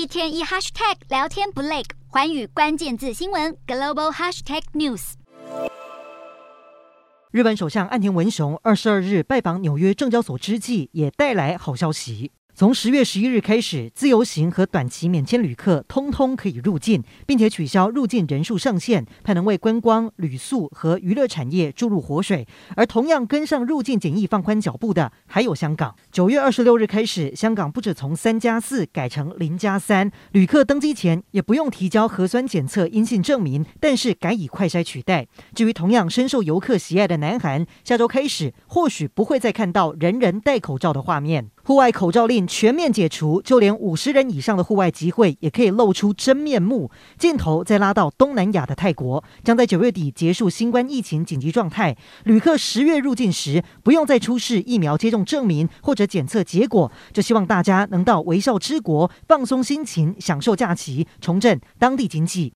一天一 hashtag 聊天不累，环宇关键字新闻 global hashtag news。日本首相岸田文雄二十二日拜访纽约证交所之际，也带来好消息。从十月十一日开始，自由行和短期免签旅客通通可以入境，并且取消入境人数上限，盼能为观光、旅宿和娱乐产业注入活水。而同样跟上入境检疫放宽脚步的，还有香港。九月二十六日开始，香港不止从三加四改成零加三，旅客登机前也不用提交核酸检测阴性证明，但是改以快筛取代。至于同样深受游客喜爱的南韩，下周开始或许不会再看到人人戴口罩的画面。户外口罩令全面解除，就连五十人以上的户外集会也可以露出真面目。镜头再拉到东南亚的泰国，将在九月底结束新冠疫情紧急状态。旅客十月入境时不用再出示疫苗接种证明或者检测结果，就希望大家能到微笑之国放松心情，享受假期，重振当地经济。